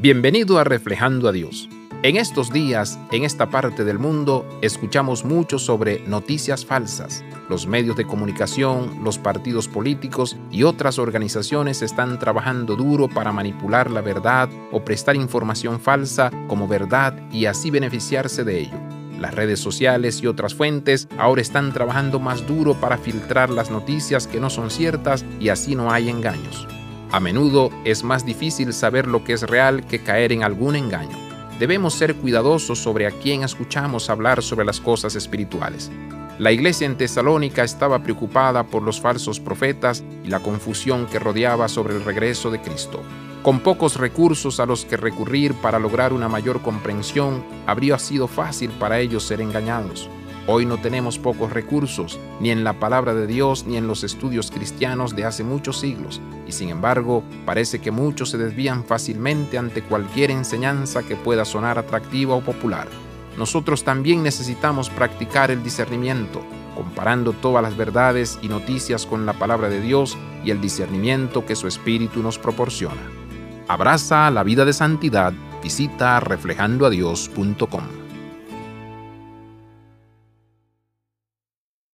Bienvenido a Reflejando a Dios. En estos días, en esta parte del mundo, escuchamos mucho sobre noticias falsas. Los medios de comunicación, los partidos políticos y otras organizaciones están trabajando duro para manipular la verdad o prestar información falsa como verdad y así beneficiarse de ello. Las redes sociales y otras fuentes ahora están trabajando más duro para filtrar las noticias que no son ciertas y así no hay engaños. A menudo es más difícil saber lo que es real que caer en algún engaño. Debemos ser cuidadosos sobre a quién escuchamos hablar sobre las cosas espirituales. La iglesia en Tesalónica estaba preocupada por los falsos profetas y la confusión que rodeaba sobre el regreso de Cristo. Con pocos recursos a los que recurrir para lograr una mayor comprensión, habría sido fácil para ellos ser engañados. Hoy no tenemos pocos recursos, ni en la palabra de Dios ni en los estudios cristianos de hace muchos siglos, y sin embargo parece que muchos se desvían fácilmente ante cualquier enseñanza que pueda sonar atractiva o popular. Nosotros también necesitamos practicar el discernimiento, comparando todas las verdades y noticias con la palabra de Dios y el discernimiento que su Espíritu nos proporciona. Abraza la vida de santidad, visita reflejandoadios.com.